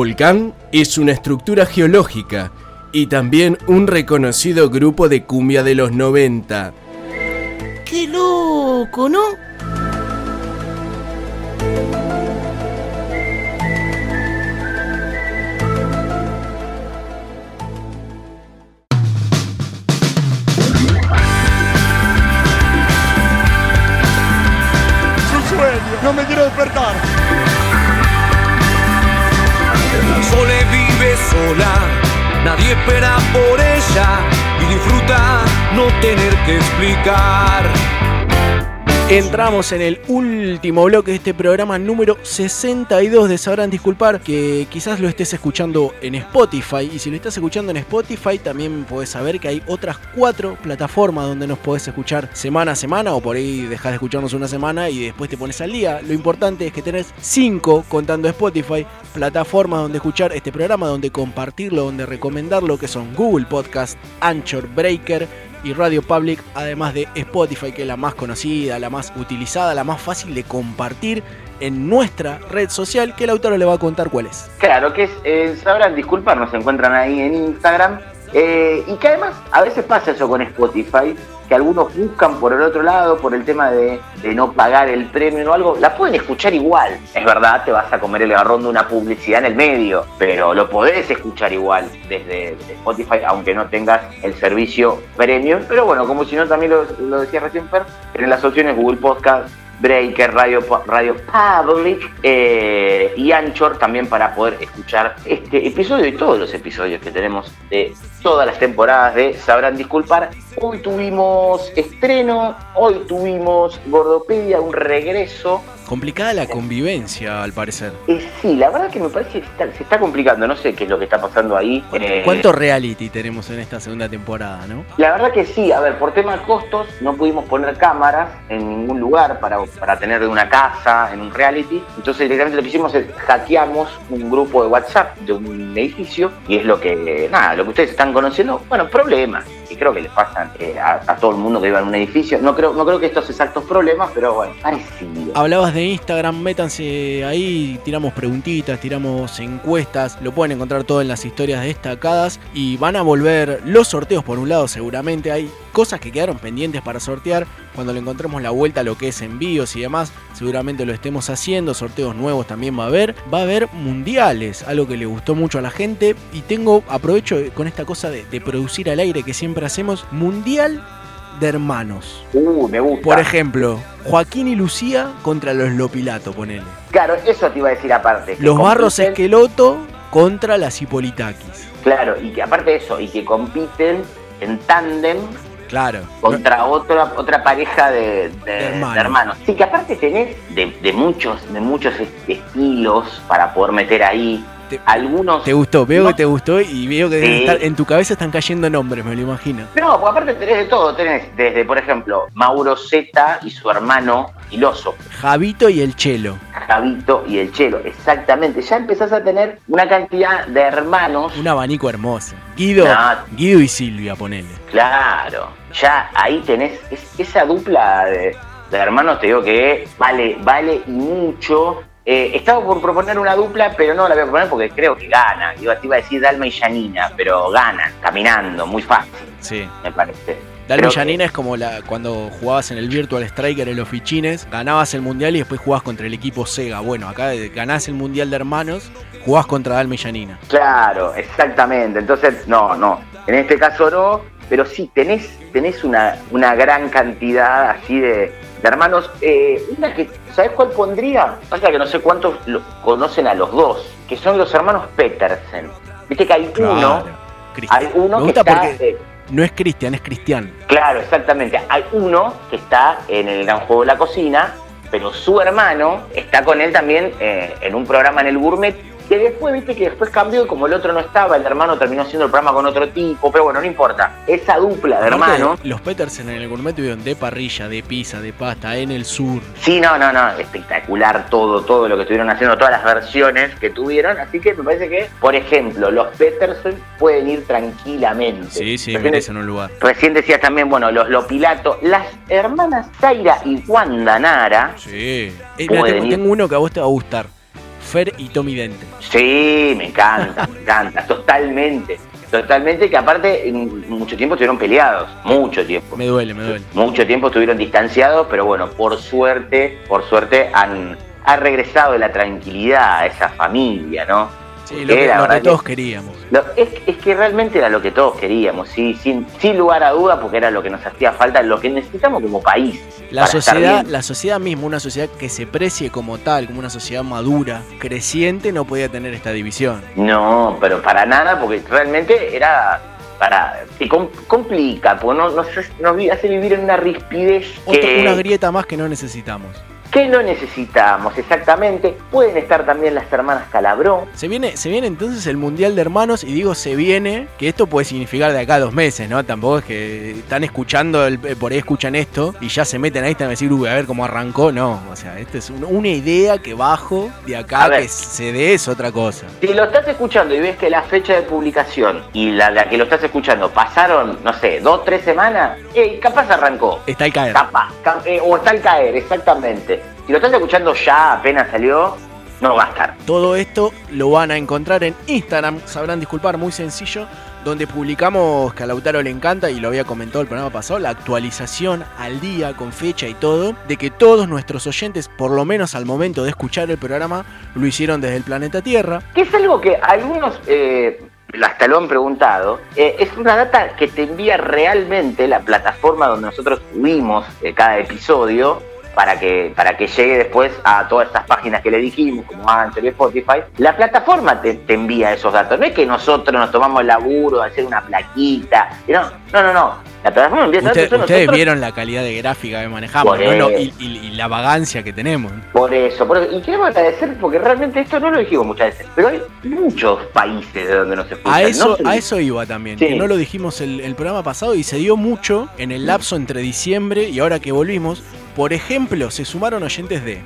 Volcán es una estructura geológica y también un reconocido grupo de cumbia de los 90. ¡Qué loco, ¿no? Sueño, no me quiero despertar. Sole vive sola, nadie espera por ella y disfruta no tener que explicar. Entramos en el último bloque de este programa número 62 de Sabrán Disculpar, que quizás lo estés escuchando en Spotify. Y si lo estás escuchando en Spotify, también podés saber que hay otras cuatro plataformas donde nos podés escuchar semana a semana, o por ahí dejás de escucharnos una semana y después te pones al día. Lo importante es que tenés cinco, contando Spotify, plataformas donde escuchar este programa, donde compartirlo, donde recomendarlo, que son Google Podcast, Anchor, Breaker y Radio Public, además de Spotify, que es la más conocida, la más utilizada, la más fácil de compartir en nuestra red social, que el autor le va a contar cuál es. Claro, que es, eh, sabrán disculpar, nos encuentran ahí en Instagram. Eh, y que además a veces pasa eso con Spotify, que algunos buscan por el otro lado, por el tema de, no pagar el premio o algo, la pueden escuchar igual. Es verdad, te vas a comer el garrón de una publicidad en el medio, pero lo podés escuchar igual desde, Spotify, aunque no tengas el servicio premium. Pero bueno, como si no, también lo, lo decía recién Fer, en las opciones Google Podcast, Breaker, Radio, Radio Public eh, y Anchor también para poder escuchar este episodio y todos los episodios que tenemos de todas las temporadas de Sabrán Disculpar. Hoy tuvimos estreno, hoy tuvimos Gordopedia, un regreso. Complicada la convivencia, al parecer. Eh, sí, la verdad que me parece que está- se está complicando, no sé qué es lo que está pasando ahí. Eh, ¿Cuánto reality tenemos en esta segunda temporada, no? La verdad que sí, a ver, por tema de costos no pudimos poner cámaras en ningún lugar para, para tener una casa, en un reality. Entonces directamente lo que hicimos es hackeamos un grupo de WhatsApp de un edificio y es lo que, nada, lo que ustedes están conociendo, bueno, problemas que creo que les pasan eh, a, a todo el mundo que viva en un edificio. No creo, no creo que estos exactos problemas, pero bueno, parecido. Hablabas de Instagram, métanse ahí, tiramos preguntitas, tiramos encuestas, lo pueden encontrar todo en las historias destacadas y van a volver los sorteos por un lado seguramente, hay cosas que quedaron pendientes para sortear, cuando le encontremos la vuelta a lo que es envíos y demás, seguramente lo estemos haciendo, sorteos nuevos también va a haber, va a haber mundiales, algo que le gustó mucho a la gente y tengo, aprovecho con esta cosa de, de producir al aire que siempre hacemos, mundial de hermanos. Uh, me gusta. Por ejemplo, Joaquín y Lucía contra los Lopilato, ponele. Claro, eso te iba a decir aparte. Los Barros compiten- Esqueloto contra las Hipolitakis. Claro, y que aparte de eso, y que compiten en tándem Claro. contra otra otra pareja de, de- hermanos. de hermanos. Sí, que aparte tenés de, muchos de muchos est- estilos para poder meter ahí. Algunos. ¿Te gustó? Veo que te gustó y veo que Sí. estar- en tu cabeza están cayendo nombres, me lo imagino. No, porque aparte tenés de todo. Tenés desde, por ejemplo, Mauro Zeta y su hermano Iloso. Javito y el Chelo. Javito y el Chelo, exactamente. Ya empezás a tener una cantidad de hermanos. Un abanico hermoso. Guido, No. Guido y Silvia, ponele. Claro, ya ahí tenés es- esa dupla de, de hermanos, te digo que vale, vale mucho. Eh, estaba por proponer una dupla, pero no la voy a proponer porque creo que gana. Iba, te iba a decir Dalma y Janina, pero ganan, caminando, muy fácil, Sí. me parece. Dalma y Janina es como la, cuando jugabas en el Virtual Striker en los fichines, ganabas el mundial y después jugabas contra el equipo Sega. Bueno, acá ganás el mundial de hermanos, jugás contra Dalma y Janina. Claro, exactamente. Entonces, no, no. En este caso no, pero sí, tenés, tenés una, una gran cantidad así de, de hermanos. Eh, una que, ¿sabés cuál pondría? Pasa que no sé cuántos lo- conocen a los dos, que son los hermanos Petersen. Viste que hay uno, Claro. hay uno Me que está... porque eh, no es Cristian, es Cristian. Claro, exactamente. Hay uno que está en el gran juego de la cocina, pero su hermano está con él también eh, en un programa en el Gourmet, que después, viste, que después cambió y como el otro no estaba, el hermano terminó haciendo el programa con otro tipo, pero bueno, no importa. Esa dupla de hermanos. Los Petersen en el gourmet tuvieron de parrilla, de pizza, de pasta, en el sur. Sí, no, no, no, espectacular todo, todo lo que estuvieron haciendo, todas las versiones que tuvieron, así que me parece que, por ejemplo, los Peterson pueden ir tranquilamente. Sí, sí, Recién merecen un lugar. Recién decías también, bueno, los Lopilato, las hermanas Zaira y Wanda Nara. Sí. Eh, mira, tengo, tengo uno que a vos te va a gustar. Fer y Tommy Dente. Sí, me encanta, me encanta, totalmente. Totalmente, que aparte en mucho tiempo estuvieron peleados, mucho tiempo. Me duele, me duele. Mucho tiempo estuvieron distanciados, pero bueno, por suerte, por suerte han, ha regresado la tranquilidad a esa familia, ¿no? Sí, lo que, lo todos queríamos. Lo- es, es que realmente era lo que todos queríamos, sí, sin, sin lugar a duda, porque era lo que nos hacía falta, lo que necesitamos como país. La sociedad, la sociedad misma, una sociedad que se precie como tal, como una sociedad madura, creciente, no podía tener esta división. No, pero para nada, porque realmente era para com- complica, porque no, nos, nos vi- hace vivir en una rispidez Otra- que, una grieta más que no necesitamos. Que no necesitamos exactamente. Pueden estar también las hermanas Calabró. Se viene, se viene entonces el Mundial de Hermanos y digo se viene, que esto puede significar de acá a dos meses, ¿no? Tampoco es que están escuchando, el- eh, por ahí escuchan esto y ya se meten ahí, están a decir, uy, a ver cómo arrancó. No, o sea, esta es un- una idea que bajo de acá, A que se dé es otra cosa. Si lo estás escuchando y ves que la fecha de publicación y la, la que lo estás escuchando pasaron, no sé, dos, tres semanas, eh, capaz arrancó. Está al caer. Capaz, cap- eh, o está al caer, exactamente. Si lo estás escuchando ya apenas salió, no va a estar. Todo esto lo van a encontrar en Instagram, sabrán disculpar, muy sencillo, donde publicamos que a Lautaro le encanta, y lo había comentado el programa pasado, la actualización al día, con fecha y todo, de que todos nuestros oyentes, por lo menos al momento de escuchar el programa, lo hicieron desde el planeta Tierra. Que es algo que algunos eh, hasta lo han preguntado. eh, es una data que te envía realmente la plataforma donde nosotros subimos eh, cada episodio para que, para que llegue después a todas estas páginas que le dijimos, como Anchor y Spotify. La plataforma te, envía esos datos. No es que nosotros nos tomamos el laburo de hacer una plaquita. No, no. no. La plataforma Usted- ustedes nosotros- vieron la calidad de gráfica que manejamos, y, y- y la vagancia que tenemos. Por eso, por eso. Y queremos agradecer porque realmente esto no lo dijimos muchas veces, pero hay muchos países de donde nos escuchan. A eso, no a eso iba también, Sí. que no lo dijimos el, el programa pasado y se dio mucho en el lapso entre diciembre y ahora que volvimos. Por ejemplo, se sumaron oyentes de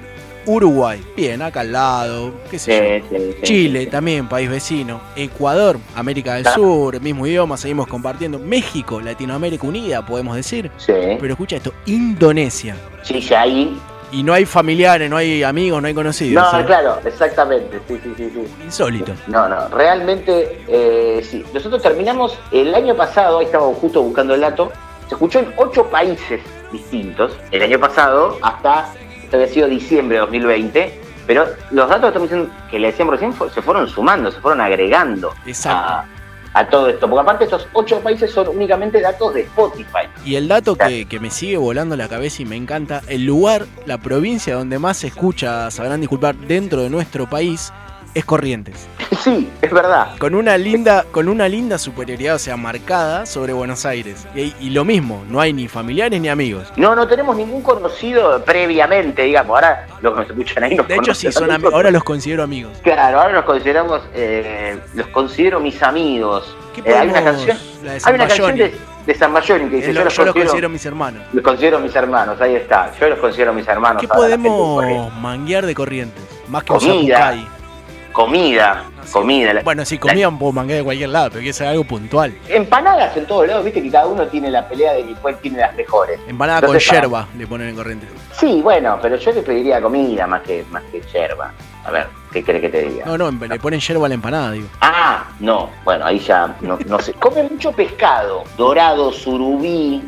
Uruguay, bien, acá al lado, qué sé yo. Sí, sí, sí, Chile, también, país vecino. Ecuador, América del. Sur, mismo idioma, seguimos compartiendo. México, Latinoamérica Unida, podemos decir. Sí. Pero escucha esto, Indonesia. Sí, ya ahí. Y no hay familiares, no hay amigos, no hay conocidos. No, ¿eh? claro, exactamente. Sí, sí, sí, sí. Insólito. No, no, realmente eh, sí. Nosotros terminamos el año pasado, ahí estábamos justo buscando el dato, se escuchó en ocho países distintos el año pasado hasta, esto había sido diciembre de 2020, pero los datos que diciendo, que le decíamos recién se fueron sumando, se fueron agregando a, a todo esto, porque aparte estos ocho países son únicamente datos de Spotify. Y el dato que, que me sigue volando la cabeza y me encanta, el lugar, la provincia donde más se escucha, sabrán disculpar, dentro de nuestro país, es Corrientes. Sí, es verdad. Con una linda, con una linda superioridad, o sea, marcada sobre Buenos Aires. Y, y lo mismo, no hay ni familiares ni amigos. No, no tenemos ningún conocido previamente, digamos, ahora los que nos escuchan ahí nos De hecho, sí, son a ami- nosotros. ahora los considero amigos. Claro, ahora los consideramos, eh, los considero mis amigos. ¿Qué Eh, hay una canción, hay una canción de, de San Bayoni que dice, lo- yo, los, yo los considero, considero mis hermanos. los considero mis hermanos, ahí está, yo los considero mis hermanos. ¿Qué podemos manguear de Corrientes? Más que un Comida, zapucay. Comida, comida. Bueno, sí, comida puedo manguear de cualquier lado, pero que ser algo puntual. Empanadas en todos lados, viste que cada uno tiene la pelea de que cuál tiene las mejores. Empanada Entonces, con para- yerba le ponen en Corrientes. Sí, bueno, pero yo le pediría comida más que, más que yerba. A ver, ¿qué crees que te diga? No, no, le ponen yerba a la empanada, digo. Ah, no, bueno, ahí ya no, no sé. Come mucho pescado, dorado, surubí.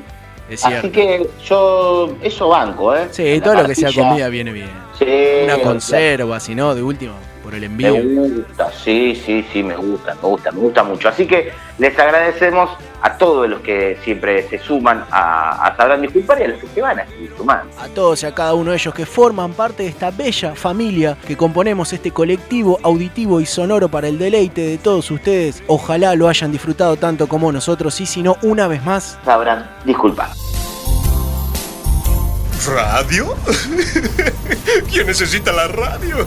Es cierto. Así que yo eso banco, ¿eh? Sí, todo lo que sea comida viene bien. Sí, Una conserva, si no, de último, por el envío. Me gusta, sí, sí, sí, me gusta, me gusta, me gusta mucho. Así que les agradecemos a todos los que siempre se suman a, a Sabrán Disculpar y a los que se van a seguir sumando. A todos y a cada uno de ellos que forman parte de esta bella familia que componemos este colectivo auditivo y sonoro para el deleite de todos ustedes. Ojalá lo hayan disfrutado tanto como nosotros y si no, una vez más, Sabrán Disculpar. ¿Radio? ¿Quién necesita la radio?